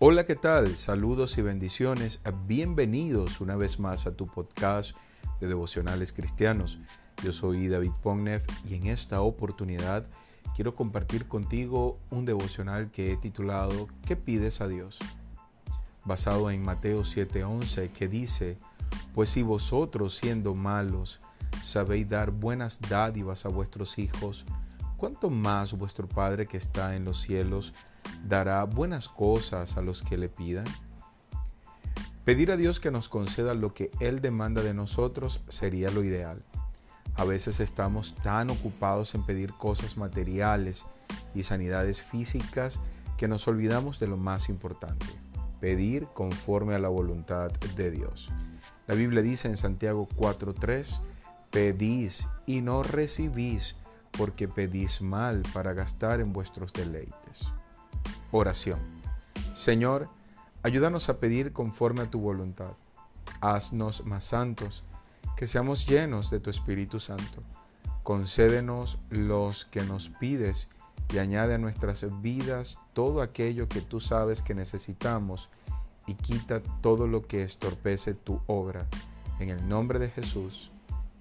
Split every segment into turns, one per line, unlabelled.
Hola, ¿qué tal? Saludos y bendiciones. Bienvenidos una vez más a tu podcast de devocionales cristianos. Yo soy David Pognev y en esta oportunidad quiero compartir contigo un devocional que he titulado ¿Qué pides a Dios? Basado en Mateo 7:11 que dice, Pues si vosotros siendo malos sabéis dar buenas dádivas a vuestros hijos, ¿cuánto más vuestro Padre que está en los cielos dará buenas cosas a los que le pidan? Pedir a Dios que nos conceda lo que Él demanda de nosotros sería lo ideal. A veces estamos tan ocupados en pedir cosas materiales y sanidades físicas que nos olvidamos de lo más importante, pedir conforme a la voluntad de Dios. La Biblia dice en Santiago 4:3, pedís y no recibís porque pedís mal para gastar en vuestros deleites. Oración. Señor, ayúdanos a pedir conforme a tu voluntad. Haznos más santos, que seamos llenos de tu Espíritu Santo. Concédenos los que nos pides y añade a nuestras vidas todo aquello que tú sabes que necesitamos y quita todo lo que estorpece tu obra. En el nombre de Jesús.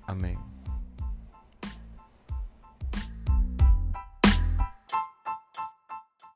Amén.